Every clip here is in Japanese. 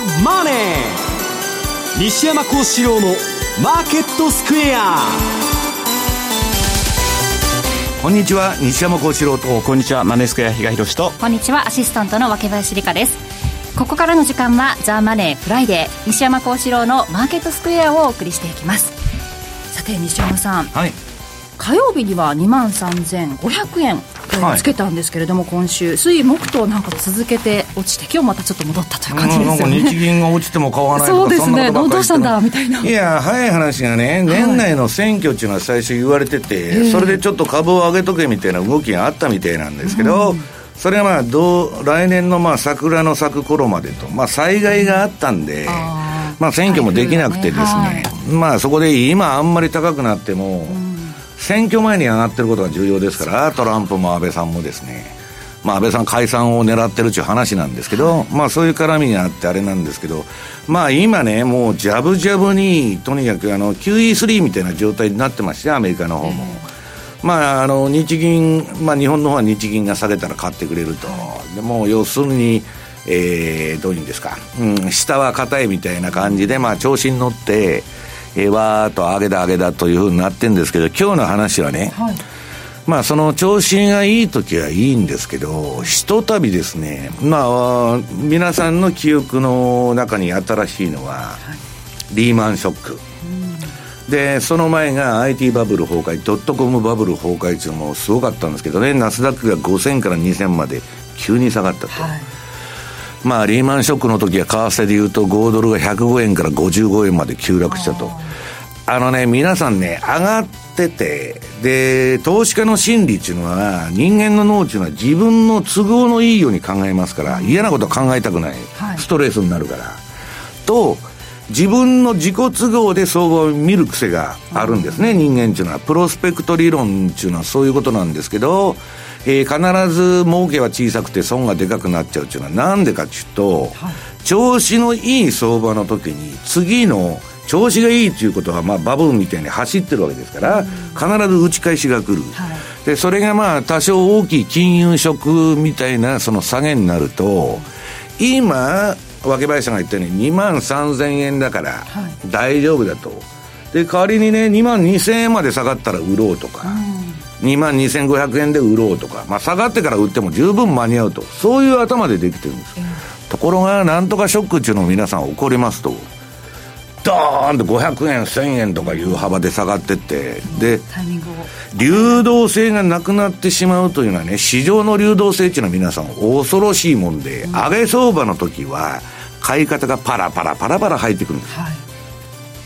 ザ・マネー」西山孝四郎の「マーケットスクエア」こんにちは西山孝四郎と。こんにちはマネースクエア比嘉宏と。こんにちはアシスタントの若林理香です。ここからの時間は「ザ・マネーフライデー西山孝四郎のマーケットスクエアをお送りしていきます。さて西山さん、はい、火曜日には2万3500円つけたんですけれども、はい、今週。水木となんか続けて落ちて今日またちょっと戻ったという感じですよね、日銀が落ちても買わないとかそうですね。どうしたんだみたいな。いや早い話がね年内の選挙っていうのは最初言われてて、はい、それでちょっと株を上げとけみたいな動きがあったみたいなんですけど、うん。それはまあどう来年のまあ桜の咲く頃までと、まあ、災害があったんで、まあ、選挙もできなくてですね、はい、まあ、そこで今あんまり高くなっても、選挙前に上がってることが重要ですから、トランプも安倍さんもですね、まあ、安倍さん解散を狙ってるっていう話なんですけど、まあ、そういう絡みがあってあれなんですけど、まあ、今ね、もうじゃぶじゃぶに、とにかくあの QE3 みたいな状態になってまして、アメリカの方も。まあ、あの日銀、まあ、日本の方は日銀が下げたら買ってくれると、でも要するに、えー、どういうんですか、うん、下は硬いみたいな感じで、まあ、調子に乗って、えー、わーっと上げだ上げだというふうになってるんですけど、今日の話はね、はい、まあ、その調子がいい時はいいんですけど、ひとたびですね、まあ、皆さんの記憶の中に新しいのは、はい、リーマンショック。でその前が IT バブル崩壊ドットコムバブル崩壊っていうのもすごかったんですけどねナスダックが5000から2000まで急に下がったと、はい、まあリーマンショックの時は為替でいうと5ドルが105円から55円まで急落したと。あのね皆さんね上がっててで投資家の心理っていうのは人間の脳っていうのは自分の都合のいいように考えますから嫌なことは考えたくない、はい、ストレスになるから。と自分の自己都合で相場を見る癖があるんですね、人間っていうのは。プロスペクト理論っていうのはそういうことなんですけど、えー、必ず儲けは小さくて損がでかくなっちゃうっていうのはなんでかっていうと、はい、調子のいい相場の時に次の調子がいいっていうことは、まあ、バブルみたいに走ってるわけですから、必ず打ち返しが来る、はい、でそれがまあ多少大きい金融ショックみたいなその下げになると、今若林さんが言ったように2万3000円だから大丈夫だと、はい、で代わりにね2万2000円まで下がったら売ろうとか、うん、2万2500円で売ろうとか、まあ、下がってから売っても十分間に合うとそういう頭でできてるんです、うん、ところがなんとかショックっていうのを皆さん起こりますとドーンと500円1000円とかいう幅で下がってってで流動性がなくなってしまうというのはね市場の流動性っていうのは皆さん恐ろしいもんで、うん、上げ相場の時は買い方がパラパラパラパラ入ってくるんです、は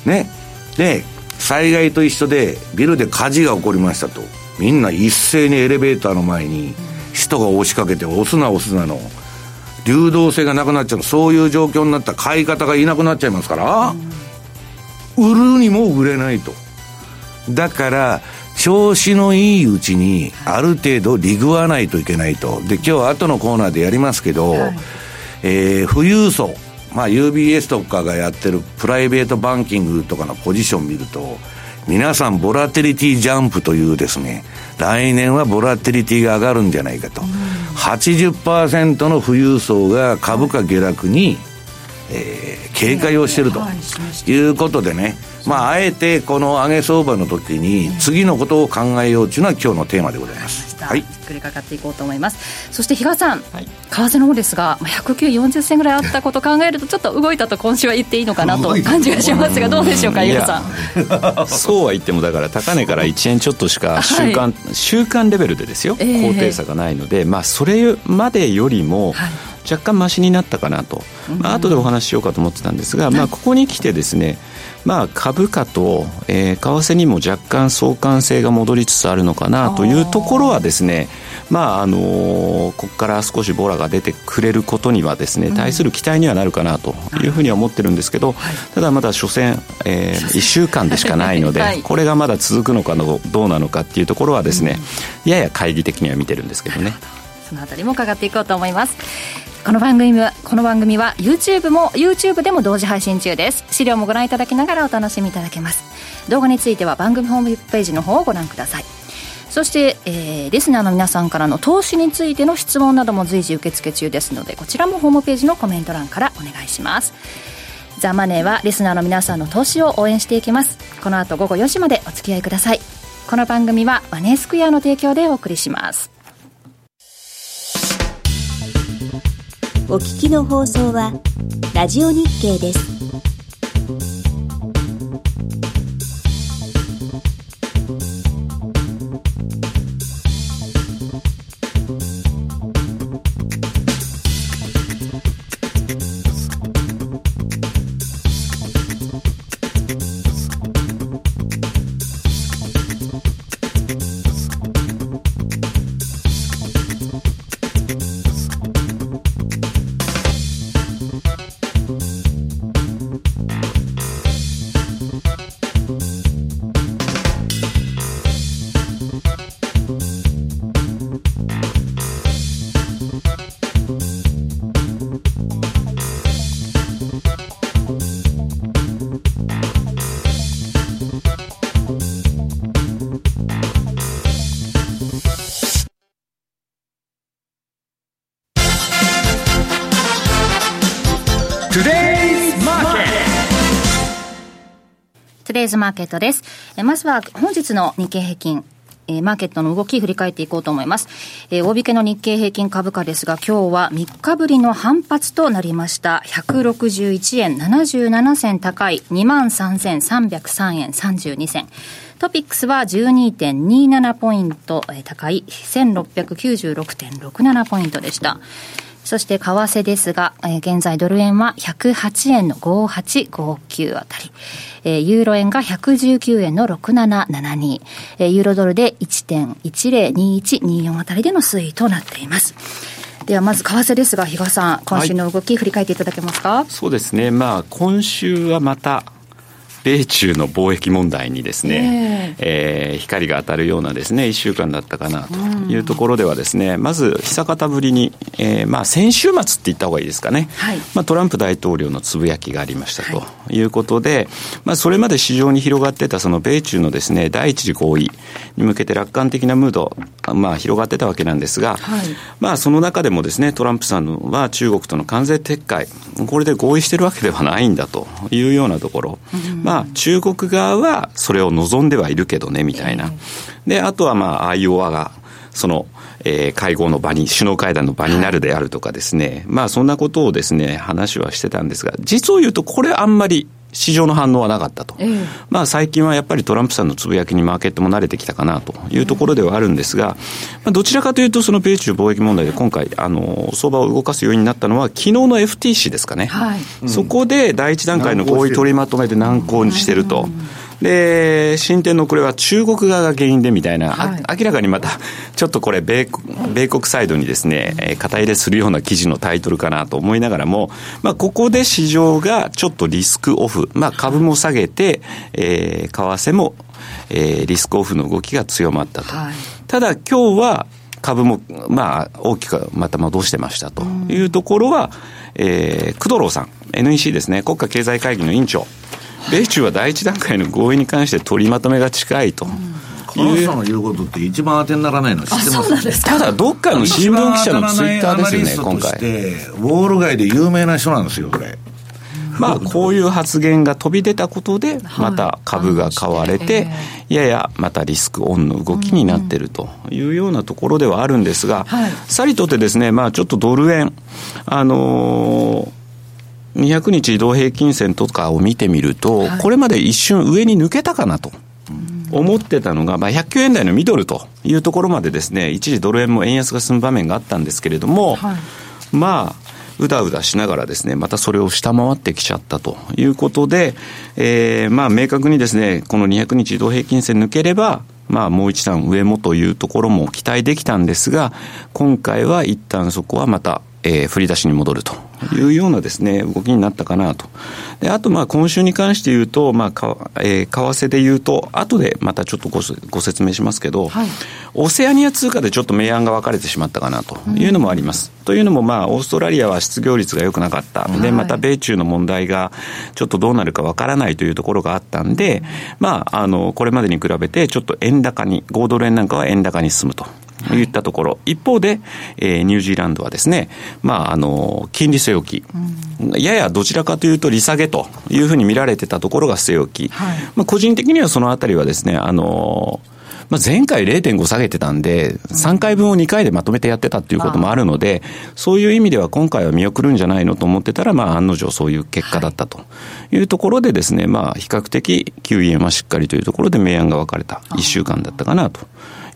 い、ね。で災害と一緒でビルで火事が起こりましたとみんな一斉にエレベーターの前に人が押しかけて押すな押すなの流動性がなくなっちゃうそういう状況になったら買い方がいなくなっちゃいますから、うん売るにも売れないと。だから、調子のいいうちに、ある程度リグわないといけないと。で、今日後のコーナーでやりますけど、はい、えー、富裕層、まあ UBS とかがやってるプライベートバンキングとかのポジション見ると、皆さんボラテリティジャンプというですね、来年はボラテリティが上がるんじゃないかと。うん、80%の富裕層が株価下落に、えー、警戒をしてるということでね、まあ、あえてこの上げ相場の時に次のことを考えようというのは今日のテーマでございます。はい、じっくりかかっていこうと思います。そして比嘉さん、はい、為替の方ですが10940銭ぐらいあったことを考えるとちょっと動いたと今週は言っていいのかなと感じがしますがどうでしょうか比嘉さん。そうは言ってもだから高値から1円ちょっとしか週間、はい、週間レベルでですよ、えー、高低差がないので、まあ、それまでよりも、はい若干ましになったかなと、まあ後でお話ししようかと思ってたんですが、まあ、ここに来てですね、まあ、株価と、えー、為替にも若干相関性が戻りつつあるのかなというところはですねまああのー、ここから少しボラが出てくれることにはですね、対する期待にはなるかなというふうには思ってるんですけど、ただまだ所詮、えー、1週間でしかないので、はい、これがまだ続くのかのどうなのかっていうところはですね、やや懐疑的には見てるんですけどね。そのあたりも伺っていこうと思いますこの番組はこの番組は YouTube も YouTube でも同時配信中です。資料もご覧いただきながらお楽しみいただけます。動画については番組ホームページの方をご覧ください。そして、えー、リスナーの皆さんからの投資についての質問なども随時受付中ですのでこちらもホームページのコメント欄からお願いします。ザ・マネーはリスナーの皆さんの投資を応援していきます。この後午後4時までお付き合いください。この番組はマネースクエアの提供でお送りします。お聞きの放送はラジオ日経です。デイズマーケットです。えまずは本日の日経平均。えー、マーケットの動き振り返っていこうと思います。えー、大引けの日経平均株価ですが、今日は3日ぶりの反発となりました。161円77銭高い23,303円32銭。トピックスは12.27ポイント、高い1696.67ポイントでした。そして為替ですが、えー、現在ドル円は108円の5859あたり、えー、ユーロ円が119円の6772、えー、ユーロドルで1.102124あたりでの推移となっています。ではまず為替ですが、比嘉さん、今週の動き、振り返っていただけますか、そうですね、まあ、今週はまた米中の貿易問題にですね、えー、えー、光が当たるようなですね、1週間だったかなというところではですね、まず久方ぶりに、えー、まあ先週末って言った方がいいですかね、はい、まあトランプ大統領のつぶやきがありましたとい。うことで、はい、まあそれまで市場に広がってたその米中のですね、第一次合意に向けて楽観的なムード、まあ広がってたわけなんですが、はい、まあその中でもですね、トランプさんは中国との関税撤回、これで合意してるわけではないんだというようなところ、うん、まあまあ、中国側はそれを望んではいるけどね、みたいな。で、あとはまあ、アイオワが、その、えー、会合の場に、首脳会談の場になるであるとかですね、はい、まあそんなことをですね、話はしてたんですが、実を言うとこれあんまり市場の反応はなかったと、えー、まあ、最近はやっぱりトランプさんのつぶやきにマーケットも慣れてきたかなというところではあるんですが、まあ、どちらかというと、その米中貿易問題で今回、あの相場を動かすようになったのは、昨日の FTC ですかね、はい、そこで第一段階の合意取りまとめで難航にしてると。うんで、進展のこれは中国側が原因でみたいな、はい、明らかにまた、ちょっとこれ米、米国サイドにですね、肩入れするような記事のタイトルかなと思いながらも、まあ、ここで市場がちょっとリスクオフ、まあ、株も下げて、えー、為替も、えー、リスクオフの動きが強まったと。はい、ただ、今日は、株も、まあ、大きくまた戻してましたというところは、えー、工藤郎さん、NEC ですね、国家経済会議の委員長、米中は第一段階の合意に関して取りまとめが近いと。この人の言うことって一番当てにならないの知ってます？ただどっかの新聞記者のツイッターですよね今回。ウォール街で有名な人なんですよこれ。まあ、こういう発言が飛び出たことで、また株が買われて、ややまたリスクオンの動きになっているというようなところではあるんですが、さりとてですね、まあ、ちょっとドル円、あのー200日移動平均線とかを見てみると、はい、これまで一瞬上に抜けたかなと。思ってたのが、まあ、109円台のミドルというところまでですね、一時ドル円も円安が進む場面があったんですけれども、はい、まあ、うだうだしながらですね、またそれを下回ってきちゃったということで、えー、まあ、明確にですね、この200日移動平均線抜ければ、まあ、もう一段上もというところも期待できたんですが、今回は一旦そこはまた、えー、振り出しに戻るというようなですね、動きになったかなと。で、あと、まあ、今週に関して言うと、まあ、かえー、為替で言うと、後でまたちょっとごご説明しますけど、はい、オセアニア通貨でちょっと明暗が分かれてしまったかなというのもあります。うん、というのも、まあ、オーストラリアは失業率が良くなかった。で、また米中の問題がちょっとどうなるか分からないというところがあったんで、まあ、あの、これまでに比べて、ちょっと円高に、5ドル円なんかは円高に進むと。といったところ、一方で、えー、ニュージーランドはですね、まあ、あの、金利据え置き、うん、ややどちらかというと利下げというふうに見られてたところが据え置き、はい、まあ、個人的にはそのあたりはですね、あの、まあ、前回0.5下げてたんで、3回分を2回でまとめてやってたっていうこともあるので、そういう意味では今回は見送るんじゃないのと思ってたら、まあ、案の定そういう結果だったと。い。うところでですね、まあ、比較的 QE はしっかりというところで明暗が分かれた1週間だったかなと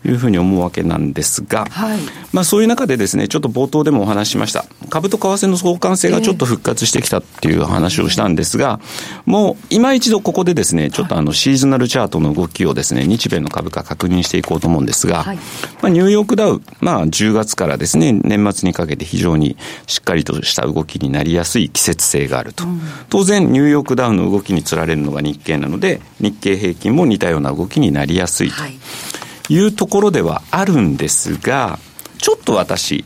いうふうに思うわけなんですが、はい、まあそういう中でですね、ちょっと冒頭でもお話ししました。株と為替の相関性がちょっと復活してきたっていう話をしたんですが、もう今一度ここでですね、ちょっとあのシーズナルチャートの動きをですね、日米の株価確認していこうと思うんですが、はい、まあニューヨークダウ、まあ10月からですね、年末にかけて非常にしっかりとした動きになりやすい季節性があると。うん、当然ニューヨークダウの動きにつられるのが日経なので、日経平均も似たような動きになりやすいと。はいいうところではあるんですが、ちょっと私、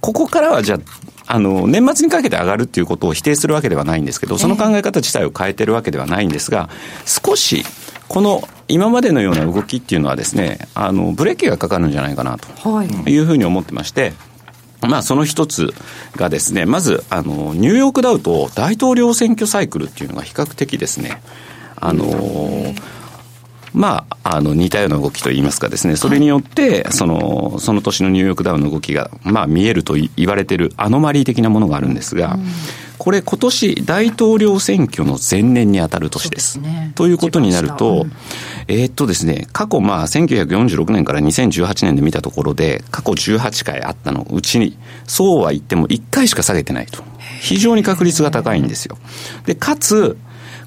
ここからはじゃあ、あの、年末にかけて上がるっていうことを否定するわけではないんですけど、その考え方自体を変えてるわけではないんですが、少し、この今までのような動きっていうのはですね、あの、ブレーキがかかるんじゃないかなというふうに思ってまして、まあ、その一つがですね、まず、あの、ニューヨークダウと大統領選挙サイクルっていうのが比較的ですね、あの、まあ、あの、似たような動きといいますかですね、それによって、その、その年のニューヨークダウの動きが、まあ、見えると言われているアノマリー的なものがあるんですが、これ今年大統領選挙の前年に当たる年です。ですね、ということになると、えー、っとですね、過去まあ1946年から2018年で見たところで、過去18回あったのうちに、そうは言っても1回しか下げてないと。非常に確率が高いんですよ。で、かつ、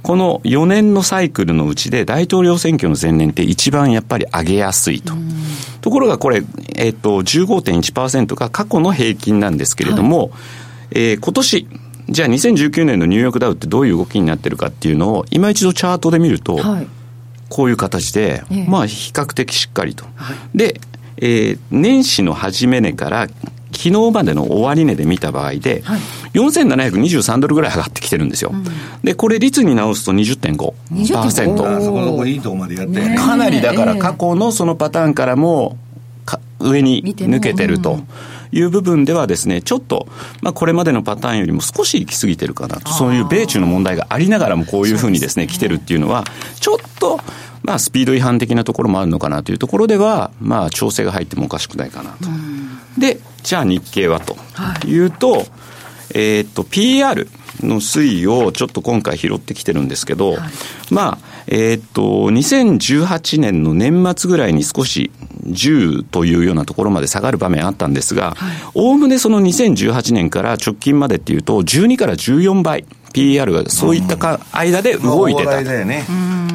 この4年のサイクルのうちで大統領選挙の前年って一番やっぱり上げやすいと。ところがこれ、えっ、ー、と、15.1%が過去の平均なんですけれども、はい、えー、今年、じゃあ2019年のニューヨークダウってどういう動きになってるかっていうのを今一度チャートで見ると、はい、こういう形で、まあ比較的しっかりと。はい、で、えー、年始の初め値から昨日までの終値で見た場合で、はい、4723ドルぐらい上がってきてるんですよ。うん、で、これ率に直すと20.5%。20.5%そこのいいとこまでやってね。かなりだから過去のそのパターンからも上に抜けてると。いう部分ではですね、ちょっと、まあ、これまでのパターンよりも少し行き過ぎてるかなと、そういう米中の問題がありながらもこういうふうにですね、来てるっていうのは、ちょっと、まあ、スピード違反的なところもあるのかなというところでは、まあ、調整が入ってもおかしくないかなと。で、じゃあ日経はというと、はい、えっと、PR の推移をちょっと今回拾ってきてるんですけど、はい、まあ、えー、っと、2018年の年末ぐらいに少し10というようなところまで下がる場面あったんですが、おおむねその2018年から直近までっていうと、12から14倍。PER がそういったか間で動いてた、ね、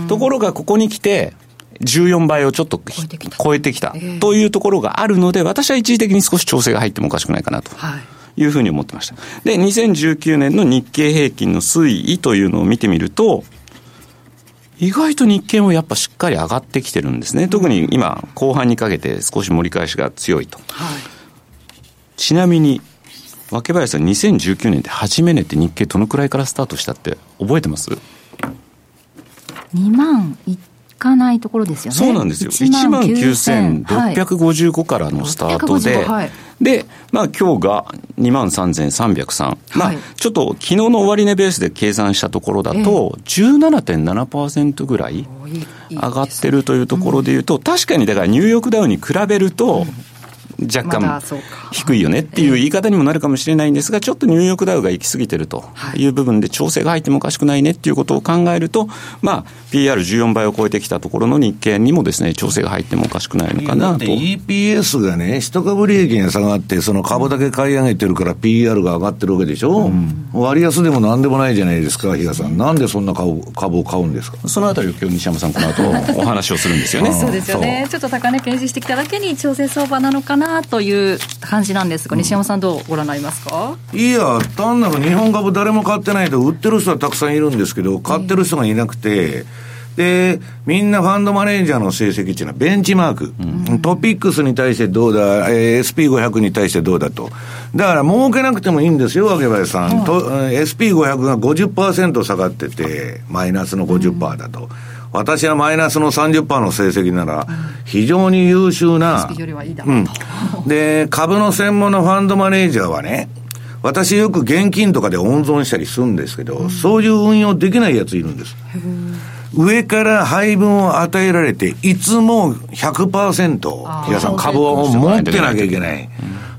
ところがここに来て14倍をちょっと超えてきた。というところがあるので、私は一時的に少し調整が入ってもおかしくないかなと。いうふうに思ってました。で、2019年の日経平均の推移というのを見てみると、意外と日経もやっぱしっかり上がってきてるんですね。特に今、後半にかけて少し盛り返しが強いと。はい、ちなみに、若林さん、2019年って初め値って日経どのくらいからスタートしたって覚えてます ?2 万かないところですよね。そうなんですよ。1万9655からのスタートで、はい、で、まあ今日が2万3303。はい、まあちょっと昨日の終値ベースで計算したところだと、17.7%ぐらい上がってるというところでいうと、確かにだからニューヨークダウに比べると、若干低いよねっていう言い方にもなるかもしれないんですが、ちょっとニューヨークダウが行き過ぎてるという部分で調整が入ってもおかしくないねっていうことを考えると、まあ、PR14 倍を超えてきたところの日経にもですね、調整が入ってもおかしくないのかなと。EPS がね、一株利益が下がって、その株だけ買い上げてるから PR が上がってるわけでしょ、うん、割安でもなんでもないじゃないですか、比嘉さん。なんでそんな株株を買うんですか？そのあたりを今日西山さん、この後お話をするんですよね。そうですよね。ちょっと高値検視してきただけに調整相場なのかななという感じなんですが、西山さんどうご覧になりますか？いや、単なる日本株誰も買ってないと、売ってる人はたくさんいるんですけど、買ってる人がいなくて、で、みんなファンドマネージャーの成績っていうのはベンチマーク。うん、トピックスに対してどうだ、えー、SP500 に対してどうだと。だから儲けなくてもいいんですよ、わけばさん。と SP500 が50%下がってて、マイナスの50%だと。うん私はマイナスの30%の成績なら、非常に優秀な、うん、で、株の専門のファンドマネージャーはね、私よく現金とかで温存したりするんですけど、うん、そういう運用できないやついるんです。上から配分を与えられて、いつも100%、皆さん株を持ってなきゃいけない。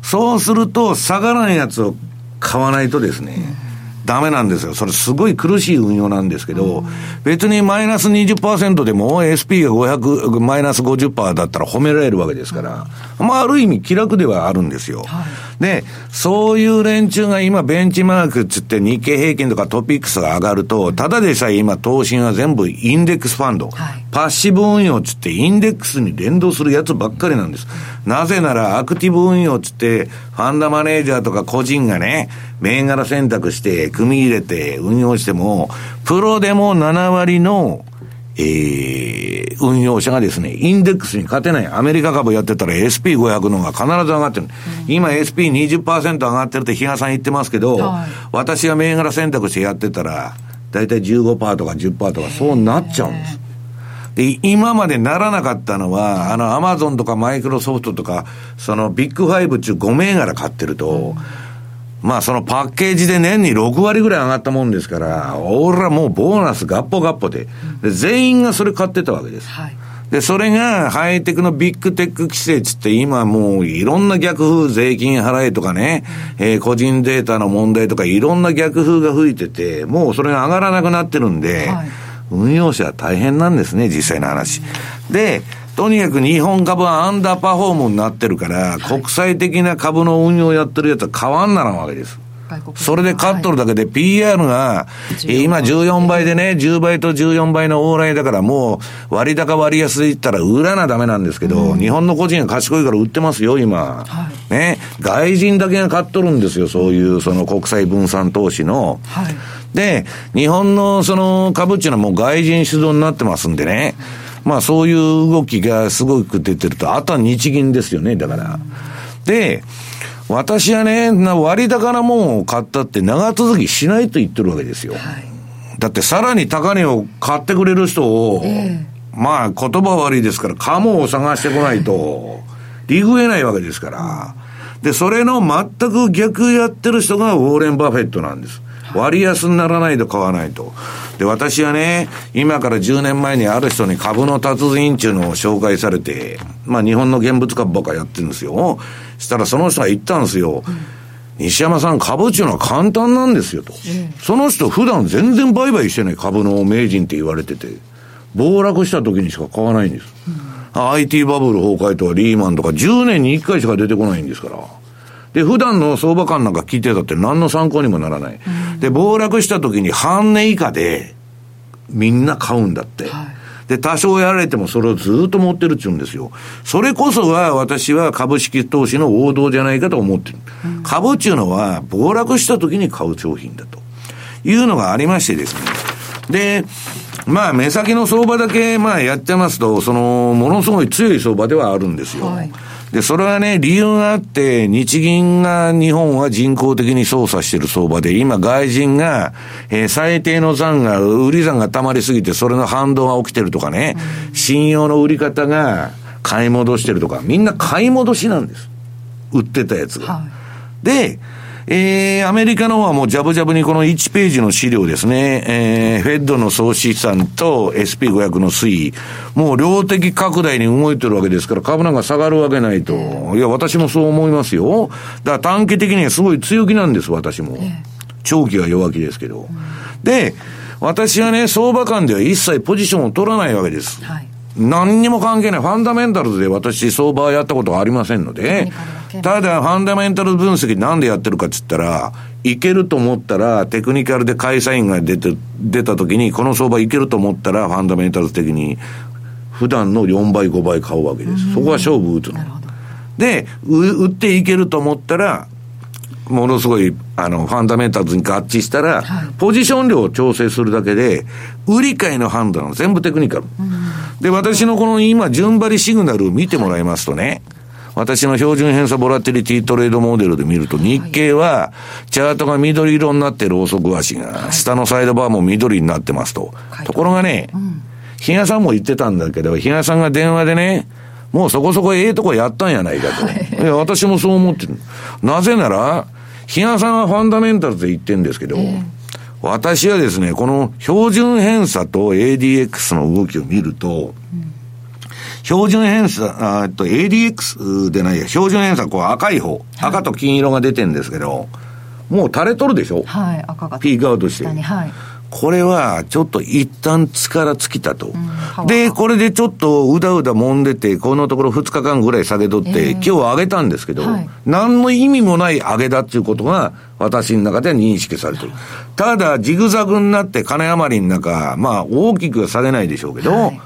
そうすると、下がらないやつを買わないとですね、ダメなんですよ。それすごい苦しい運用なんですけど、別にマイナス20%でも SP が500、マイナス50%だったら褒められるわけですから、まあある意味気楽ではあるんですよ。はい、で、そういう連中が今ベンチマークっつって日経平均とかトピックスが上がると、ただでさえ今投資が全部インデックスファンド、はい、パッシブ運用っつってインデックスに連動するやつばっかりなんです。なぜならアクティブ運用っつって、ファンダマネージャーとか個人がね、銘柄選択して組み入れて運用しても、プロでも7割のえー、運用者がですね、インデックスに勝てない。アメリカ株やってたら SP500 の方が必ず上がってる。うん、今 SP20% 上がってるって比嘉さん言ってますけど、はい、私が銘柄選択してやってたら、だいたい15%とか10%とかそうなっちゃうんです。で、今までならなかったのは、あの、アマゾンとかマイクロソフトとか、そのビッグファイブ中5銘柄買ってると、うんまあそのパッケージで年に6割ぐらい上がったもんですから、俺らもうボーナスガッポガッポで、で全員がそれ買ってたわけです。はい、で、それがハイテクのビッグテック規制つって今もういろんな逆風税金払えとかね、えー、個人データの問題とかいろんな逆風が吹いてて、もうそれが上がらなくなってるんで、はい、運用者は大変なんですね、実際の話。で、とにかく日本株はアンダーパフォームになってるから、国際的な株の運用やってるやつは変わんならんわけです。それで勝っとるだけで PR が、今14倍でね、10倍と14倍の往来だからもう割高割安で言ったら売らなダメなんですけど、日本の個人が賢いから売ってますよ、今。ね。外人だけが買っとるんですよ、そういうその国際分散投資の。で、日本のその株っていうのはもう外人主導になってますんでね。まあそういう動きがすごく出てると、あとは日銀ですよね、だから。で、私はね、割高なもんを買ったって長続きしないと言ってるわけですよ。はい、だってさらに高値を買ってくれる人を、えー、まあ言葉悪いですから、カモを探してこないと、リグえないわけですから。で、それの全く逆やってる人がウォーレン・バフェットなんです。割安にならないと買わないと。で、私はね、今から10年前にある人に株の達人っていうのを紹介されて、まあ日本の現物株ばっかやってるんですよ。したらその人が言ったんですよ。うん西山さん、株っていうのは簡単なんですよと。その人、普段全然売買してない株の名人って言われてて、暴落した時にしか買わないんです。うん、IT バブル崩壊とかリーマンとか10年に1回しか出てこないんですから。で、普段の相場感なんか聞いてたって何の参考にもならない。うん、で、暴落した時に半値以下でみんな買うんだって。はい、で、多少やられてもそれをずっと持ってるって言うんですよ。それこそが私は株式投資の王道じゃないかと思ってる。うん、株っていうのは暴落した時に買う商品だというのがありましてですね。で、まあ、目先の相場だけ、まあ、やってますと、その、ものすごい強い相場ではあるんですよ。はいで、それはね、理由があって、日銀が日本は人工的に操作している相場で、今外人が、えー、最低の残が、売り残が溜まりすぎて、それの反動が起きてるとかね、うん、信用の売り方が買い戻してるとか、みんな買い戻しなんです。売ってたやつが。はい、で、えー、アメリカの方はもうジャブジャブにこの1ページの資料ですね、えー、フェッドの総資産と SP500 の推移、もう量的拡大に動いてるわけですから、株なんか下がるわけないと。いや、私もそう思いますよ。だから短期的にはすごい強気なんです、私も。長期は弱気ですけど。で、私はね、相場間では一切ポジションを取らないわけです。はい何にも関係ない。ファンダメンタルズで私相場やったことはありませんので、ただファンダメンタル分析なんでやってるかって言ったら、いけると思ったら、テクニカルで会社員が出て、出た時に、この相場いけると思ったら、ファンダメンタルズ的に、普段の4倍、5倍買うわけです。そこは勝負打つの。で、売っていけると思ったら、ものすごい、あの、ファンダメンタルズに合致したら、はい、ポジション量を調整するだけで、売り買いの判断は全部テクニカル。うん、で、私のこの今、順張りシグナルを見てもらいますとね、はい私の標準偏差ボラティリティトレードモデルで見ると、日経は、チャートが緑色になってる遅く足が、下のサイドバーも緑になってますと。ところがね、日嘉さんも言ってたんだけど、日嘉さんが電話でね、もうそこそこええとこやったんやないかと。いや、私もそう思ってる。なぜなら、日嘉さんはファンダメンタルで言ってるんですけど、えー、私はですね、この標準偏差と ADX の動きを見ると、うん、標準偏差、あと ADX でないや、標準偏差、こう赤い方、赤と金色が出てるんですけど、もう垂れとるでしょ？はい、赤が。ピークアウトして。はい。これはちょっと一旦力尽きたと。うん、で、これでちょっとうだうだ揉んでて、このところ2日間ぐらい下げとって、えー、今日上げたんですけど、はい、何の意味もない上げだっていうことが私の中では認識されてる。ただ、ジグザグになって金余りの中、まあ大きくは下げないでしょうけど、はい、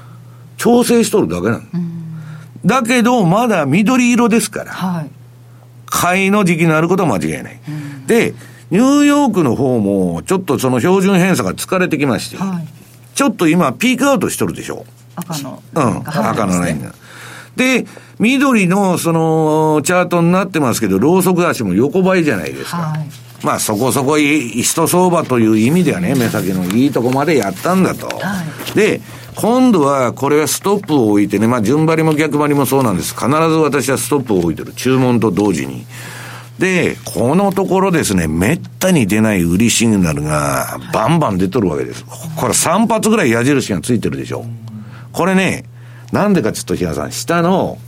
調整しとるだけなの。うん、だけど、まだ緑色ですから、はい、買いの時期のあることは間違いない。うん、で、ニューヨークの方も、ちょっとその標準偏差が疲れてきまして、はい、ちょっと今、ピークアウトしとるでしょ。赤の。うん、赤のラインが。で、緑のそのチャートになってますけど、ローソク足も横ばいじゃないですか。はい、まあそこそこい人相場という意味ではね、目先のいいとこまでやったんだと。はい、で、今度はこれはストップを置いてね、まあ順張りも逆張りもそうなんです。必ず私はストップを置いてる。注文と同時に。で、このところですね、めったに出ない売りシグナルがバンバン出とるわけです。これ3発ぐらい矢印がついてるでしょ。これね、なんでかちょっと日嘉さん、下の、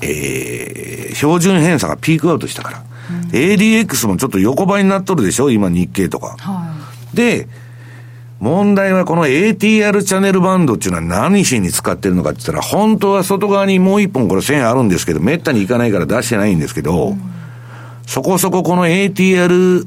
えー、標準偏差がピークアウトしたから。うん、ADX もちょっと横ばいになっとるでしょ今日経とか。はい、で、問題はこの ATR チャンネルバンドっていうのは何しに使ってるのかって言ったら、本当は外側にもう一本これ線あるんですけど、めったにいかないから出してないんですけど、うんそこそここの ATR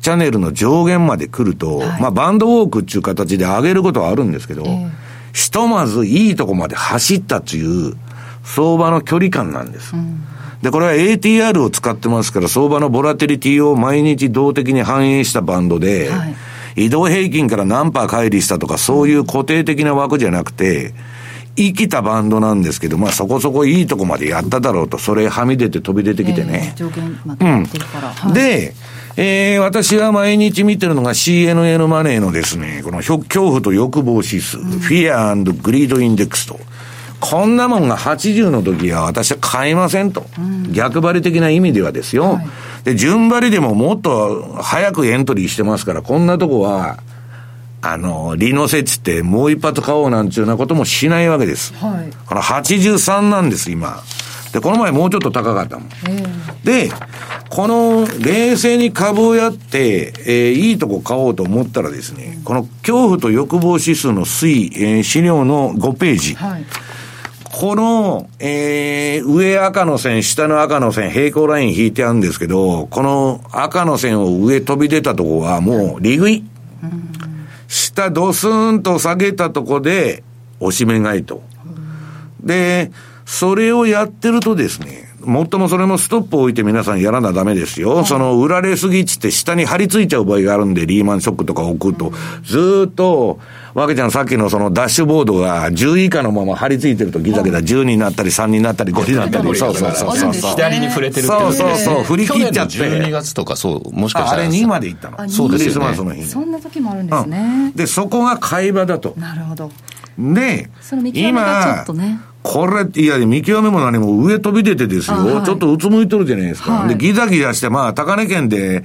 チャンネルの上限まで来ると、はい、まあバンドウォークっていう形で上げることはあるんですけど、えー、ひとまずいいとこまで走ったっていう相場の距離感なんです。うん、で、これは ATR を使ってますから、相場のボラテリティを毎日動的に反映したバンドで、はい、移動平均から何パー乖離したとか、そういう固定的な枠じゃなくて、生きたバンドなんですけど、まあそこそこいいとこまでやっただろうと、それはみ出て飛び出てきてね。えー、上限まで。うんで、えー、私が毎日見てるのが CNN マネーのですね、この恐怖と欲望指数、うん、 Fear Greed Index と。こんなもんが80の時は私は買いませんと。うん、逆張り的な意味ではですよ。はい、で、順張りでももっと早くエントリーしてますから、こんなとこは、あの、利乗せっつってもう一発買おうなんていうようなこともしないわけです。はい。この83なんです、今。で、この前もうちょっと高かったもん。で、この冷静に株をやって、えー、いいとこ買おうと思ったらですね、うん、この恐怖と欲望指数の推移、えー、資料の5ページ。はい。この、えー、上赤の線、下の赤の線、平行ライン引いてあるんですけど、この赤の線を上飛び出たとこはもう利食い。うん下ドスーンと下げたとこで、おしめ買いと。で、それをやってるとですね、もっともそれもストップを置いて皆さんやらなダメですよ。はい、その売られすぎっつって下に張り付いちゃう場合があるんで、リーマンショックとか置くと、ずっと、わけちゃんさっきのそのダッシュボードが10以下のまま張り付いてるとギザギザ10になったり3になったり5になったり、そうそうそうそう。左に触れてるってそうそうそう、振り切っちゃって。12月とかそう、もしかしたら。あれ2まで行ったの？そうですクリスマスの日そんな時もあるんですね。で、そこが買い場だと。なるほど。で、その見極めがちょっとね。これ、いや、見極めも何も上飛び出てですよ。はい、ちょっとうつむいとるじゃないですか。はい、で、ギザギザして、まあ、高値圏で、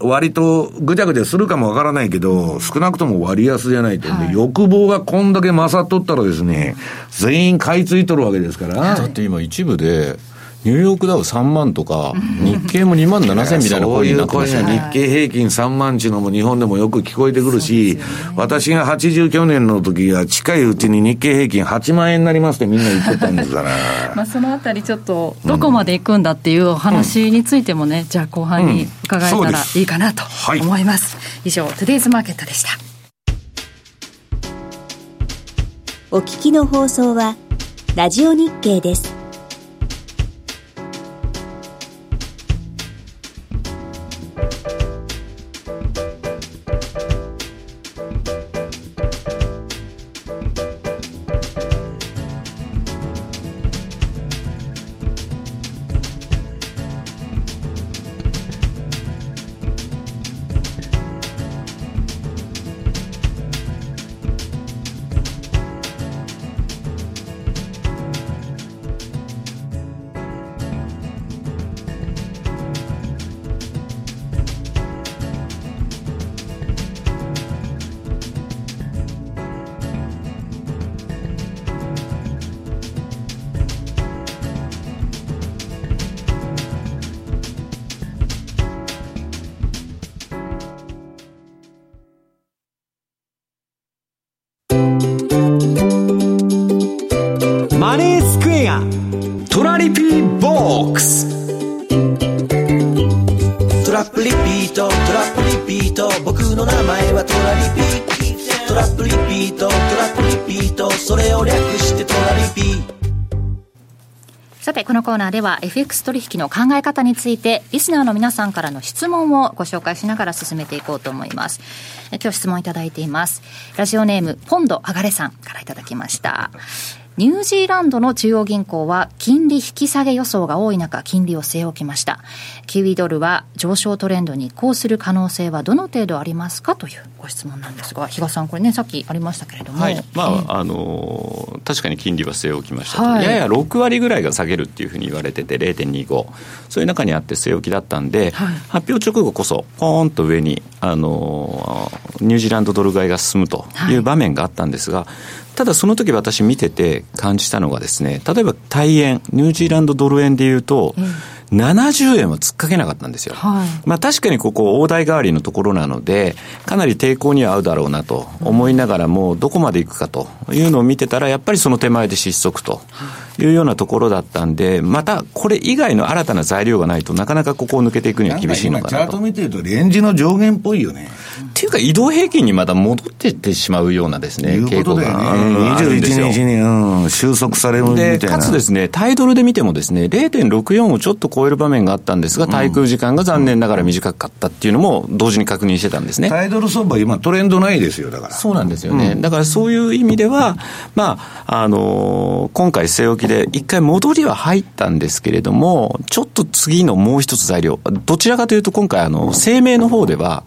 割とぐちゃぐちゃするかもわからないけど、少なくとも割安じゃないと。はい、欲望がこんだけ勝っとったらですね、全員買い付いとるわけですから。だって今一部で、ニューヨークダウ3万とか、日経も2万7千みたいな声になってますよね。日経平均3万っていうのも日本でもよく聞こえてくるし、ね、私が89年の時は近いうちに日経平均8万円になりますってみんな言ってたんですから。まあそのあたりちょっと、どこまで行くんだっていうお話についてもね、うん、じゃあ後半に伺えたらいいかなと思います。うんはい、以上、トゥデイズマーケットでした。お聞きの放送は、ラジオ日経です。ーでは FX 取引の考え方について、リスナーの皆さんからの質問をご紹介しながら進めていこうと思います。今日質問いただいています。ラジオネーム、ポンドあがれさんからいただきました。ニュージーランドの中央銀行は金利引き下げ予想が多い中、金利を据え置きました。キウイドルは上昇トレンドに移行する可能性はどの程度ありますかというご質問なんですが、比嘉さん、これね、さっきありましたけれども。はい、まあ、えー、あの確かに金利は据え置きました、はい、やや6割ぐらいが下げるっていうふうに言われてて、0.25、そういう中にあって据え置きだったんで、はい、発表直後こそ、ポーンと上に、あのニュージーランドドル買いが進むという場面があったんですが、ただその時私見てて感じたのがですね、例えば大円、ニュージーランドドル円でいうと、70円は突っかけなかったんですよ。はい、まあ確かにここ大台代わりのところなので、かなり抵抗には合うだろうなと思いながらも、どこまで行くかというのを見てたら、やっぱりその手前で失速と。いうようなところだったんで、またこれ以外の新たな材料がないとなかなかここを抜けていくには厳しいのかなと。チャート見てるとレンジの上限っぽいよね。っていうか移動平均にまた戻っていってしまうようなですね、傾向が、ね、21日に、うん、収束されるみたいな。かつですね、タイドルで見てもですね、0.64をちょっと超える場面があったんですが、滞空時間が残念ながら短かったっていうのも同時に確認してたんですね。タイドル相場今トレンドないですよ、だから。そうなんですよね。うん、だからそういう意味では、まあ、あのー、今回据え置きで一回戻りは入ったんですけれども、ちょっと次のもう一つ材料、どちらかというと今回あの、声明の方では、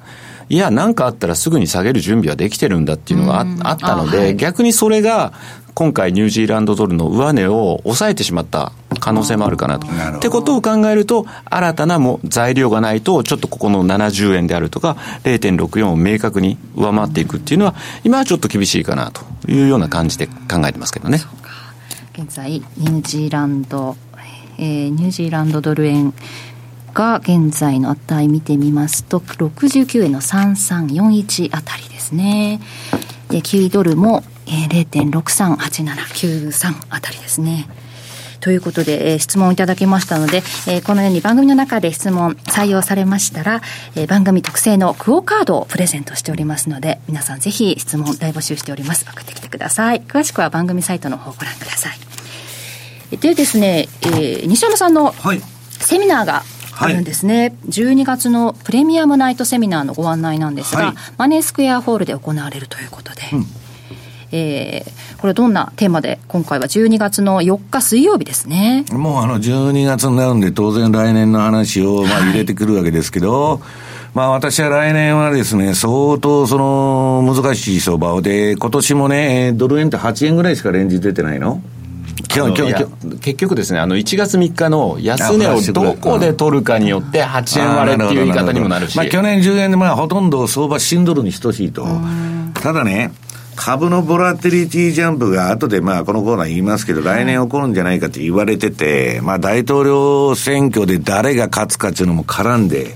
いや、なんかあったらすぐに下げる準備はできてるんだっていうのがああったので、はい、逆にそれが今回ニュージーランドドルの上値を抑えてしまった可能性もあるかなと。ってことを考えると、新たなも材料がないと、ちょっとここの70円であるとか、0.64を明確に上回っていくっていうのは、今はちょっと厳しいかなというような感じで考えてますけどね。現在、ニュージーランド、えー、ニュージーランドドル円、が現在の値見てみますと69円の3341あたりですね。で9ドルも、えー、0.638793あたりですね。ということで、えー、質問をいただきましたので、えー、このように番組の中で質問採用されましたら、えー、番組特製のクオカードをプレゼントしておりますので、皆さんぜひ質問大募集しております。送ってきてください。詳しくは番組サイトの方をご覧ください。でですね、えー、西山さんのセミナーがあるんですね、はい、12月のプレミアムナイトセミナーのご案内なんですが、はい、マネースクエアホールで行われるということで、うん、えー、これどんなテーマで今回は12月の4日水曜日ですね。もうあの12月になるんで当然来年の話をまあ入れてくるわけですけど、はいまあ私は来年はですね、相当その難しい相場で、今年もね、ドル円って8円ぐらいしかレンジ出てないの？今日、今日、結局ですね、あの、1月3日の安値をどこで取るかによって、8円割れっていう言い方にもなるし。まあ、去年10円で、まあ、ほとんど相場新ドルに等しいと。ただね、株のボラテリティジャンプが後でまあこのコーナー言いますけど、来年起こるんじゃないかって言われてて、まあ大統領選挙で誰が勝つかっていうのも絡んで、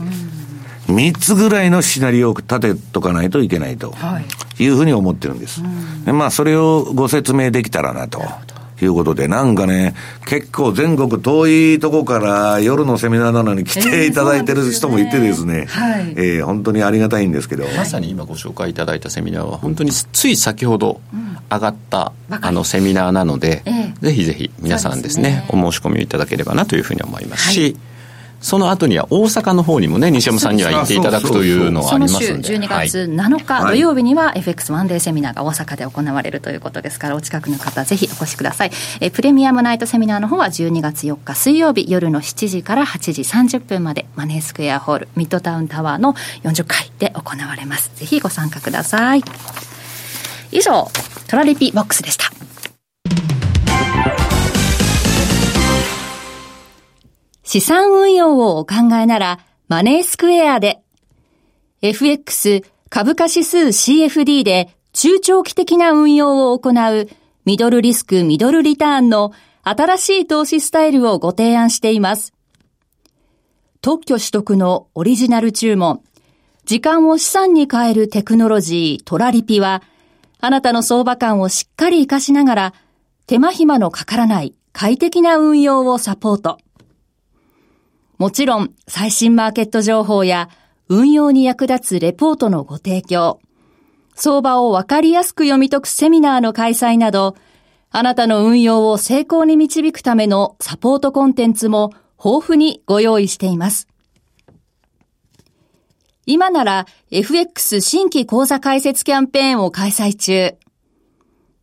3つぐらいのシナリオを立てとかないといけないとい。うふうに思ってるんです。でまあそれをご説明できたらなと。いうことで、なんかね、結構全国遠いとこから夜のセミナーなのに来ていただいてる人もいてですね、えー、はい、えー、本当にありがたいんですけど。まさに今ご紹介いただいたセミナーは、本当につい先ほど上がった、あのセミナーなので、ぜひぜひ皆さんですね、お申し込みいただければなというふうに思いますし、はいその後には大阪の方にもね、西山さんには行っていただくというのはありますんで。12月7日土曜日には FX ワンデーセミナーが大阪で行われるということですから、お近くの方ぜひお越しください。えプレミアムナイトセミナーの方は12月4日水曜日夜の7時から8時30分までマネースクエアホールミッドタウンタワーの40階で行われます。ぜひご参加ください。以上、トラリピボックスでした。資産運用をお考えなら、マネースクエアで、FX 株価指数 CFD で中長期的な運用を行うミドルリスクミドルリターンの新しい投資スタイルをご提案しています。特許取得のオリジナル注文、時間を資産に変えるテクノロジートラリピは、あなたの相場感をしっかり活かしながら、手間暇のかからない快適な運用をサポート。もちろん、最新マーケット情報や運用に役立つレポートのご提供、相場をわかりやすく読み解くセミナーの開催など、あなたの運用を成功に導くためのサポートコンテンツも豊富にご用意しています。今なら FX 新規講座開設キャンペーンを開催中。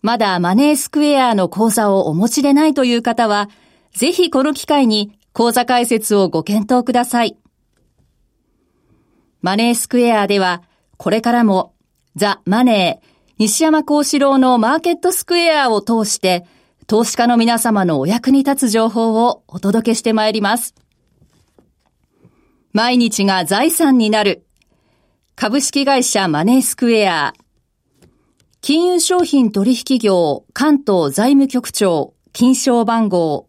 まだマネースクエアの講座をお持ちでないという方は、ぜひこの機会に講座開設をご検討ください。マネースクエアでは、これからもザ・マネー、西山幸四郎のマーケットスクエアを通して、投資家の皆様のお役に立つ情報をお届けしてまいります。毎日が財産になる。株式会社マネースクエア。金融商品取引業関東財務局長金賞番号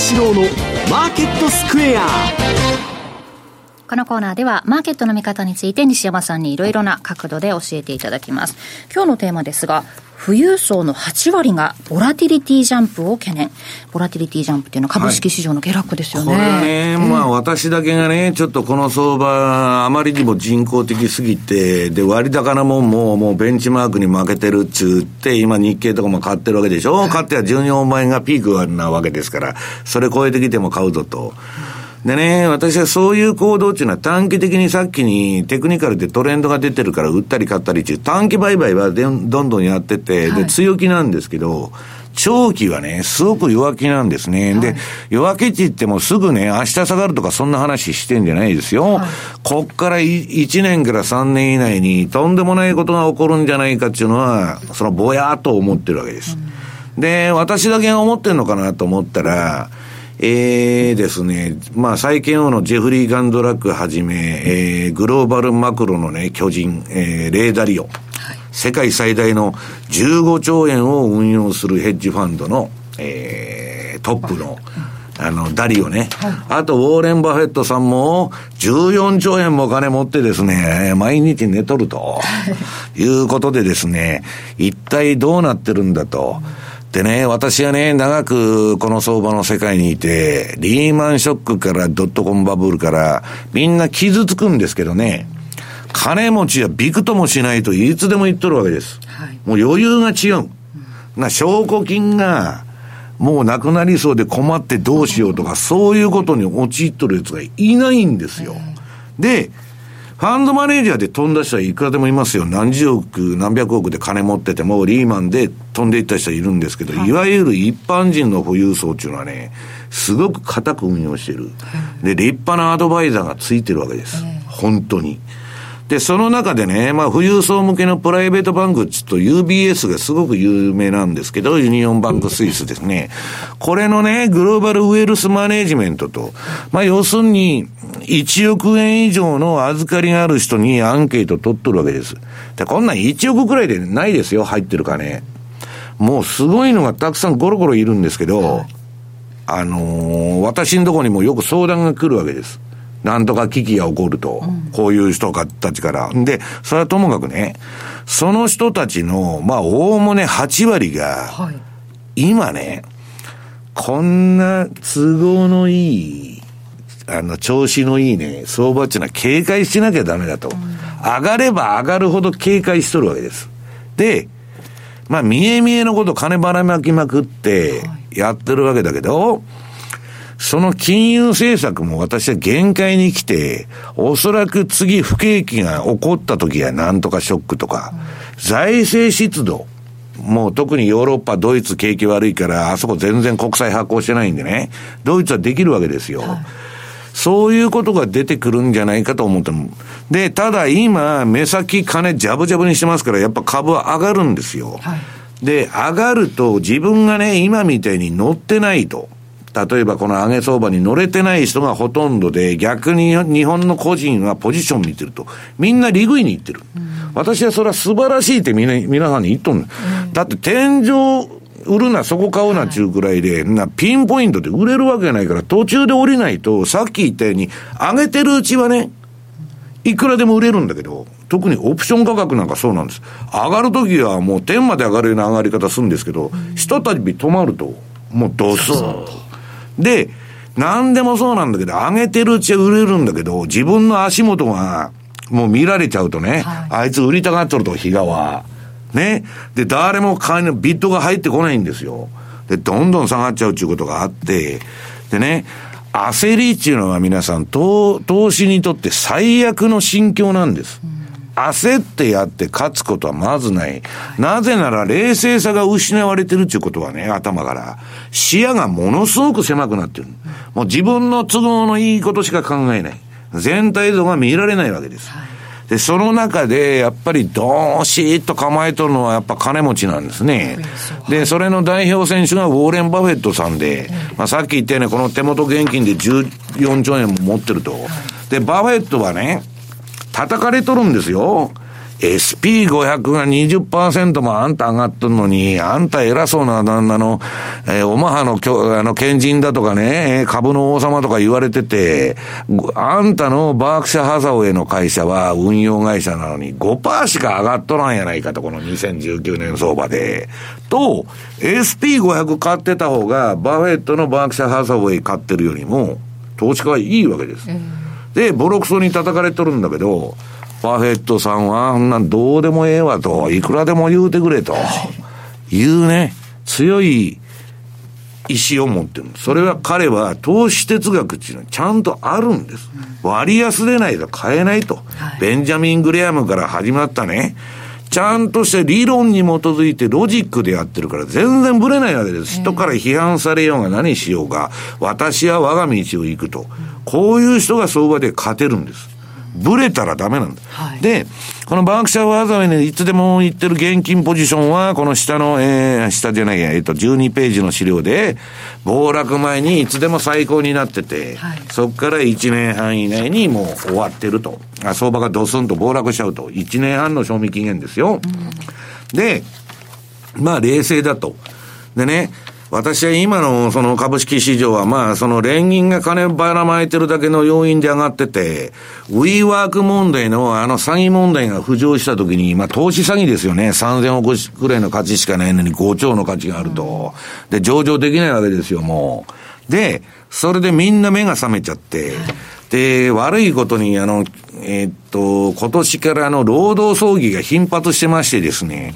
四郎のこのコーナーではマーケットの見方について西山さんにいろいろな角度で教えていただきます。今日のテーマですが、富裕層の8割がボラティリティジャンプを懸念。ボラティリティジャンプっていうのは株式市場の下落ですよね。はい、これね、まあ私だけがね、ちょっとこの相場、あまりにも人工的すぎて、で、割高なもんももうベンチマークに負けてるっちゅうって、今日経とかも買ってるわけでしょ、はい、買っては14万円がピークなわけですから、それ超えてきても買うぞと。でね、私はそういう行動っていうのは短期的にさっきにテクニカルでトレンドが出てるから売ったり買ったりっていう短期売買はどんどんやってて、で、強気なんですけど、長期はね、すごく弱気なんですね。はい、で、弱気って言ってもすぐね、明日下がるとかそんな話してんじゃないですよ。はい、こっから1年から3年以内にとんでもないことが起こるんじゃないかっていうのは、そのぼやーっと思ってるわけです。うん、で、私だけが思ってるのかなと思ったら、えーですね、まあ、債券王のジェフリー・ガンドラックはじめ、えー、グローバルマクロのね、巨人、えー、レーダリオ。世界最大の15兆円を運用するヘッジファンドの、えー、トップの、あの、ダリオね。あと、ウォーレン・バフェットさんも、14兆円もお金持ってですね、毎日寝とると、いうことでですね、一体どうなってるんだと。でね、私はね、長くこの相場の世界にいて、リーマンショックからドットコムバブルから、みんな傷つくんですけどね、金持ちはびくともしないといつでも言っとるわけです。はい、もう余裕が違う。な、証拠金が、もうなくなりそうで困ってどうしようとか、そういうことに陥っとる奴がいないんですよ。で、ファンドマネージャーで飛んだ人はいくらでもいますよ。何十億、何百億で金持ってても、リーマンで飛んでいった人いるんですけど、はい、いわゆる一般人の保有層っていうのはね、すごく固く運用してる。で、立派なアドバイザーがついてるわけです。本当に。で、その中でね、まあ、富裕層向けのプライベートバンクちょっと UBS がすごく有名なんですけど、ユニオンバンクスイスですね。これのね、 Global Wealth Management と、まあ、要するに、1億円以上の預かりがある人にアンケート取っとるわけです。で、こんなん1億くらいでないですよ、入ってる金。もうすごいのがたくさんゴロゴロいるんですけど、あのー、私のところにもよく相談が来るわけです。なんとか危機が起こると、こういう人たちから。で、それはともかくね、その人たちの、まあ、おおむね8割が、はい、今ね、こんな都合のいい、あの、調子のいいね、相場っていうのは警戒しなきゃダメだと。うん、上がれば上がるほど警戒しとるわけです。で、まあ、見え見えのこと金ばらまきまくってやってるわけだけど、はいその金融政策も私は限界に来て、おそらく次不景気が起こった時はなんとかショックとか、財政出動、もう特にヨーロッパ、ドイツ景気悪いから、あそこ全然国債発行してないんでね、ドイツはできるわけですよ。はい、そういうことが出てくるんじゃないかと思っても。で、ただ今、目先金ジャブジャブにしてますから、やっぱ株は上がるんですよ。はい、で、上がると自分がね、今みたいに乗ってないと。例えばこの上げ相場に乗れてない人がほとんどで、逆に日本の個人はポジション見てると、みんな利食いに行ってる。うん、私はそれは素晴らしいってみな皆さんに言っとん、うん、だって天井売るな、そこ買うなっちゅうくらいで、な、ピンポイントで売れるわけないから、途中で降りないと、さっき言ったように、上げてるうちはね、いくらでも売れるんだけど、特にオプション価格なんかそうなんです。上がるときはもう天まで上がるような上がり方するんですけど、ひとたび止まると、もうドスーンと。で、何でもそうなんだけど、上げてるうちは売れるんだけど、自分の足元が、もう見られちゃうとね、はい、あいつ売りたがっとると、日川。ね。で、誰も買いのビットが入ってこないんですよ。で、どんどん下がっちゃうっていうことがあって、でね、焦りっていうのは皆さん、投投資にとって最悪の心境なんです。うん焦ってやって勝つことはまずない。なぜなら冷静さが失われてるっていうことはね、頭から。視野がものすごく狭くなってる。もう自分の都合のいいことしか考えない。全体像が見られないわけです。で、その中で、やっぱりどうしーっと構えとるのはやっぱ金持ちなんですね。で、それの代表選手がウォーレン・バフェットさんで、まあさっき言ったようにこの手元現金で14兆円も持ってると。で、バフェットはね、叩かれとるんですよ。SP500 が20%もあんた上がっとるのに、あんた偉そうな、あの、えー、オマハのあの、賢人だとかね、株の王様とか言われてて、あんたのバークシャハザウェイの会社は運用会社なのに5%しか上がっとらんやないかと、この2019年相場で。と、SP500 買ってた方が、バフェットのバークシャハザウェイ買ってるよりも、投資家はいいわけです。うんで、ボロクソに叩かれとるんだけど、バフェットさんは、んなんどうでもええわと、いくらでも言うてくれと、いうね、強い意志を持ってる。それは彼は投資哲学っていうのはちゃんとあるんです。割安でないと買えないと。ベンジャミン・グレアムから始まったね、ちゃんとして理論に基づいてロジックでやってるから全然ブレないわけです。人から批判されようが何しようが、私は我が道を行くと。こういう人が相場で勝てるんです。ブレたらダメなんだ。はい、で、このバークシャーワーザウェイにいつでも言ってる現金ポジションは、この下の、えー、下じゃないや、えっ、と、12ページの資料で、暴落前にいつでも最高になってて、はい、そこから1年半以内にもう終わってると。あ相場がドスンと暴落しちゃうと。1年半の賞味期限ですよ。うん、で、まあ冷静だと。でね、私は今のその株式市場はまあその連銀が金ばらまいてるだけの要因で上がってて、ウィーワーク問題のあの詐欺問題が浮上したときに、まあ投資詐欺ですよね。3000億くらいの価値しかないのに5兆の価値があると。で、上場できないわけですよ、もう。で、それでみんな目が覚めちゃって、で、悪いことに、あの、えー、っと、今年からあの、労働争議が頻発してましてですね、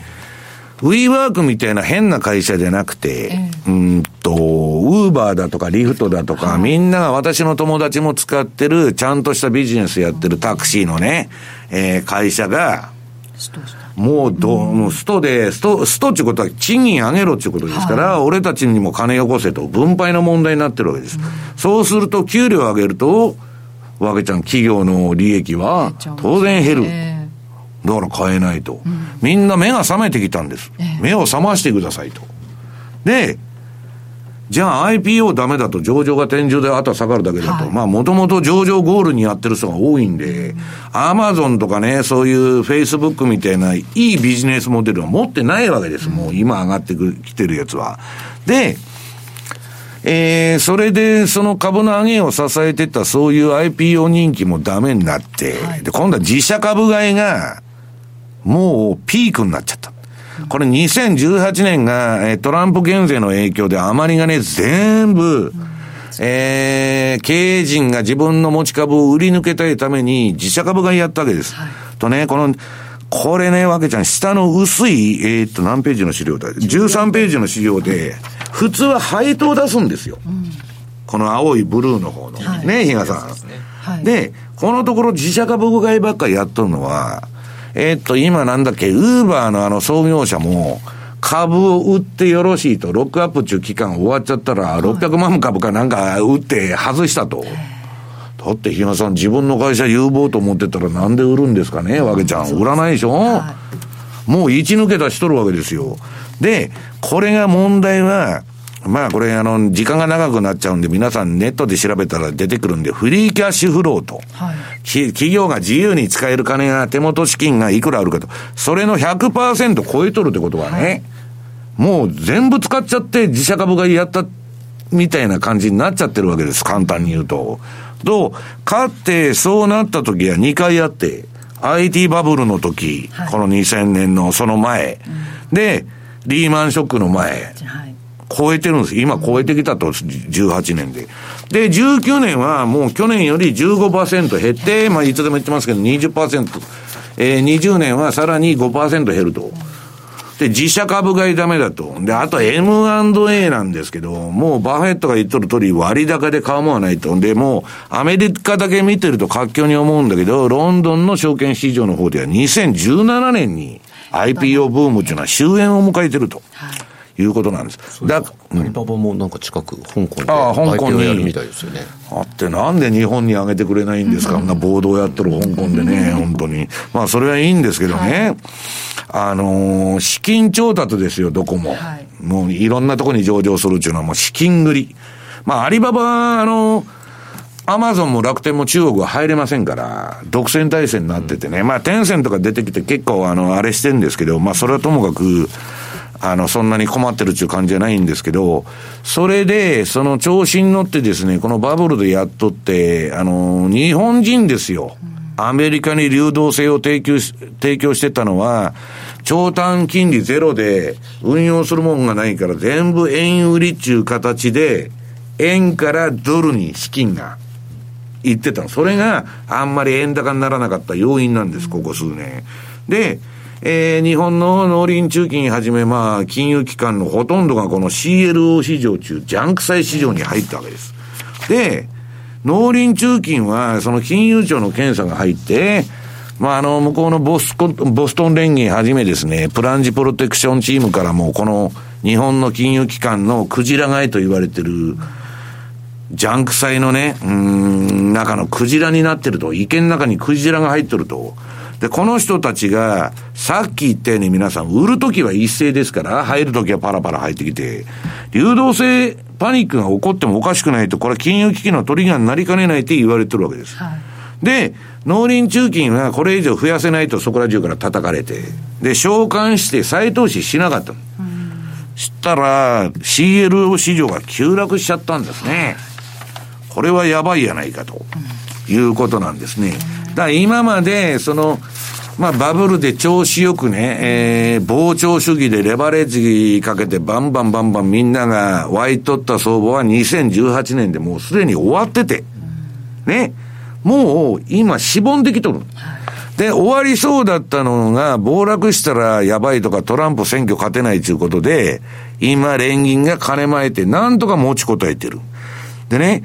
ウィーワークみたいな変な会社じゃなくて、えー、うんと、ウーバーだとかリフトだとか、はい、みんなが私の友達も使ってる、ちゃんとしたビジネスやってるタクシーのね、えー、会社が、もうど、もうストで、スト、ストってことは賃金上げろっていうことですから、はい、俺たちにも金よこせと、分配の問題になってるわけです。うん、そうすると、給料上げると、わけちゃん企業の利益は当然減る。だから買えないと。うん、みんな目が覚めてきたんです。え目を覚ましてくださいと。で、じゃあ IPO ダメだと上場が天井であとは下がるだけだと。はい、まあもともと上場ゴールにやってる人が多いんで、アマゾンとかね、そういうフェイスブックみたいないいビジネスモデルは持ってないわけです。もう今上がってきてるやつは。で、えー、それでその株の上げを支えてたそういう IPO 人気もダメになって、はい、で、今度は自社株買いが、もうピークになっちゃった。これ2018年が、トランプ減税の影響で余りがね、全部、えー、経営陣が自分の持ち株を売り抜けたいために自社株買いやったわけです。はい、とね、この、これね、わけちゃん、下の薄い、えー、っと、何ページの資料だ ?13 ページの資料で、普通は配当を出すんですよ。うん、この青いブルーの方の。はい、ね、比嘉さん。はい、で、このところ自社株買いばっかりやっとるのは、えー、っと、今なんだっけ、ウーバーのあの創業者も、株を売ってよろしいと、ロックアップ中期間終わっちゃったら、600万株かなんか売って外したと。だって、ひなさん、自分の会社有望と思ってたらなんで売るんですかね、わけちゃん。売らないでしょ、はい、もう位置抜け出しとるわけですよ。で、これが問題は、まあこれあの、時間が長くなっちゃうんで皆さんネットで調べたら出てくるんで、フリーキャッシュフローと。はい、企業が自由に使える金が手元資金がいくらあるかと。それの100%超えとるってことはね、はい、もう全部使っちゃって自社株がやったみたいな感じになっちゃってるわけです。簡単に言うと。と、かってそうなった時は2回あって、IT バブルの時、はい、この2000年のその前、うん、で、リーマンショックの前、はい超えてるんです。今超えてきたと、18年で。で、19年はもう去年より15%減って、まあいつでも言ってますけど20%。えー、20年はさらに5%減ると。で、自社株買いダメだと。で、あと M&A なんですけど、もうバフェットが言っとる通り割高で買うもんはないと。で、もうアメリカだけ見てると活況に思うんだけど、ロンドンの証券市場の方では2017年に IPO ブームっていうのは終焉を迎えてると。はいいうことなんです。だアリババもなんか近く、香港でああ香港にやるみたいですよね。あって、なんで日本に上げてくれないんですか、あんな暴動やってる香港でね、本当に。まあ、それはいいんですけどね。はい、あのー、資金調達ですよ、どこも。はい、もういろんなところに上場するっていうのはもう資金繰り。まあ、アリババ、あのーアマゾンも楽天も中国は入れませんから、独占体制になっててね、まあ、テンセントが出てきて結構、あの、あれしてるんですけど、まあ、それはともかく、あの、そんなに困ってるっていう感じじゃないんですけど、それで、その調子に乗ってですね、このバブルでやっとって、あの、日本人ですよ。アメリカに流動性を提供し、提供してたのは、長短金利ゼロで運用するもんがないから全部円売りっていう形で、円からドルに資金が行ってたの。それがあんまり円高にならなかった要因なんです、ここ数年。で、えー、日本の農林中金はじめ、まあ、金融機関のほとんどがこの CLO 市場中、ジャンク債市場に入ったわけです。で、農林中金は、その金融庁の検査が入って、まあ、あの、向こうのボスコ、ボストン連銀はじめですね、プランジプロテクションチームからも、この日本の金融機関のクジラ買いと言われてる、ジャンク債のね、うん、中のクジラになってると、池の中にクジラが入ってると、で、この人たちが、さっき言ったように皆さん、売るときは一斉ですから、入るときはパラパラ入ってきて、流動性パニックが起こってもおかしくないと、これは金融危機のトリガーになりかねないって言われてるわけです。はい、で、農林中金はこれ以上増やせないとそこら中から叩かれて、で、召喚して再投資しなかった。したら、CLO 市場が急落しちゃったんですね。これはやばいやないかということなんですね。だから今まで、その、まあ、バブルで調子よくね、えー、膨張主義でレバレッジかけてバンバンバンバンみんなが湧いとった相場は2018年でもうすでに終わってて、ね、もう今しぼんできとる。で、終わりそうだったのが、暴落したらやばいとかトランプ選挙勝てないということで、今連銀が金まえてなんとか持ちこたえてる。でね、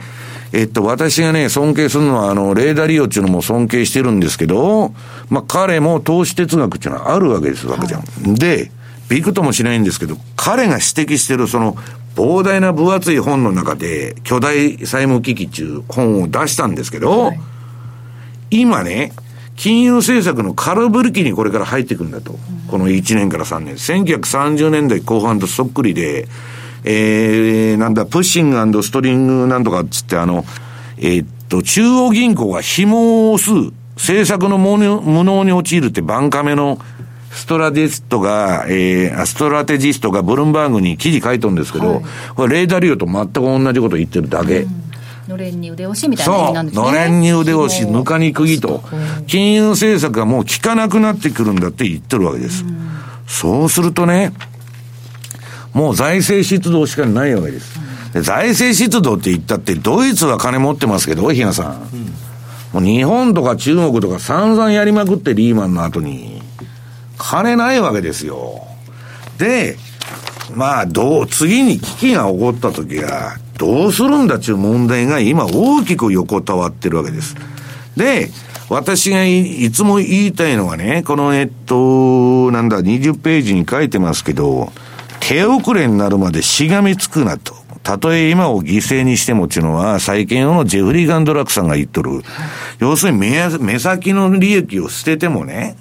えっと、私がね、尊敬するのは、あの、レーダー利用っていうのも尊敬してるんですけど、まあ、彼も投資哲学っていうのはあるわけですわけじゃん。はい、で、びくともしないんですけど、彼が指摘してるその、膨大な分厚い本の中で、巨大債務危機っていう本を出したんですけど、はい、今ね、金融政策の空振り期にこれから入っていくんだと。この1年から3年。1930年代後半とそっくりで、えー、なんだ、プッシングストリングなんとかっつって、あの、えー、っと、中央銀行が紐を押す政策の無能に陥るってバンカメのストラディストが、えー、ストラテジストがブルンバーグに記事書いとるんですけど、はい、これレーダーリオと全く同じこと言ってるだけ。うんのれんに腕押しみたいな意味なんですね。そう、のれんに腕押し、ぬかに釘と。金融政策がもう効かなくなってくるんだって言ってるわけです。うん、そうするとね、もう財政出動しかないわけです。で財政出動って言ったって、ドイツは金持ってますけど、比嘉さん。もう日本とか中国とか散々やりまくってリーマンの後に、金ないわけですよ。で、まあ、どう、次に危機が起こった時は、どうするんだっていう問題が今大きく横たわってるわけです。で、私がいつも言いたいのはね、このえっと、なんだ、20ページに書いてますけど、手遅れになるまでしがみつくなと。たとえ今を犠牲にしてもっていうのは、最近のジェフリー・ガンドラックさんが言っとる。要するに目目先の利益を捨ててもね、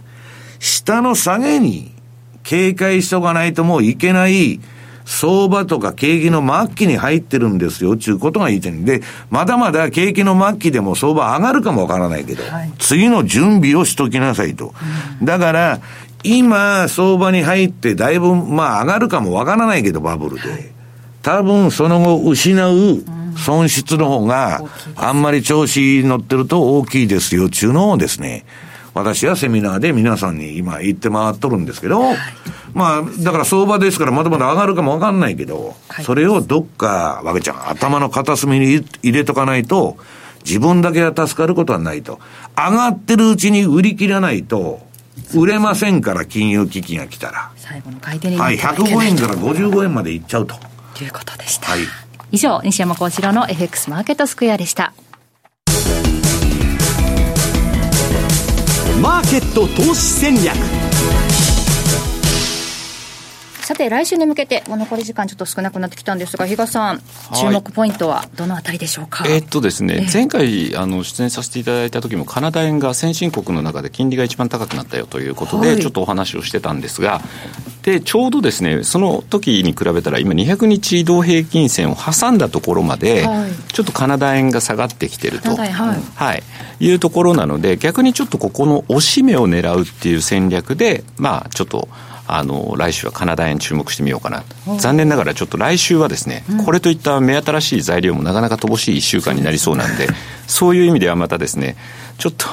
下の下げに警戒しとかないともういけない相場とか景気の末期に入ってるんですよ、ちゅうことが言いたいんで、まだまだ景気の末期でも相場上がるかもわからないけど、はい、次の準備をしときなさいと。うん、だから、今、相場に入って、だいぶ、まあ、上がるかもわからないけど、バブルで。多分、その後、失う損失の方が、あんまり調子乗ってると大きいですよ、ちゅうのをですね、私はセミナーで皆さんに今言って回っとるんですけど、はい、まあ、だから相場ですからまだまだ上がるかもわかんないけど、はい、それをどっか、わけちゃん、頭の片隅に入れとかないと、自分だけが助かることはないと。上がってるうちに売り切らないと、売れませんから、金融危機が来たら。最後の買い手にはい、105円から55円までいっちゃうと。ということでした。はい。以上、西山幸四郎の FX マーケットスクエアでした。マーケット投資戦略さて、来週に向けて、残り時間ちょっと少なくなってきたんですが、比嘉さん、注目ポイントはどのあたりでしょうか？えー、っとですね、前回あの出演させていただいた時も、カナダ円が先進国の中で金利が一番高くなったよということで、ちょっとお話をしてたんですが、でちょうどですね、その時に比べたら、今、200日移動平均線を挟んだところまで、ちょっとカナダ円が下がってきてると、はい、はい、いうところなので、逆にちょっとここの押し目を狙うっていう戦略で、まあ、ちょっと。あの来週はカナダ円注目してみようかな残念ながらちょっと来週はですね、うん、これといった目新しい材料もなかなか乏しい1週間になりそうなんで そういう意味ではまたですねちょっと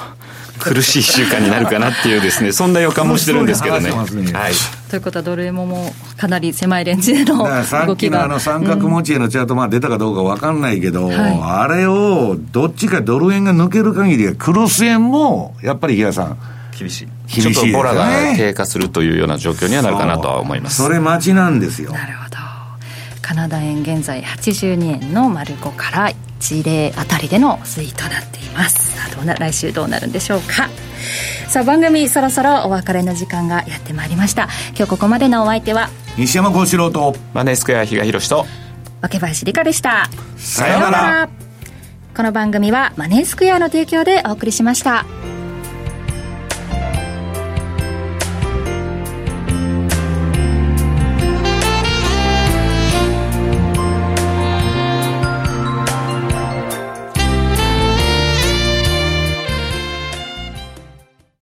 苦しい1週間になるかなっていうですね そんな予感もしてるんですけどね。はい、ということはドル円ももうかなり狭いレンジでの動きがさっきのあの三角持ちへのチャート、まあ出たかどうか分かんないけど、はい、あれをどっちかドル円が抜ける限りはクロス円もやっぱり比嘉さん厳しい。ちょっとボラが低下するというような状況にはなるかなとは思います。それ待ちなんですよ。なるほど。カナダ円現在82円の丸5から1例あたりでの推移となっています。どうな来週どうなるんでしょうか。さあ番組そろそろお別れの時間がやってまいりました。今日ここまでのお相手は西山幸四郎とマネースクエア比嘉宏と若林理香でした。さようなら。この番組はマネースクエアの提供でお送りしました。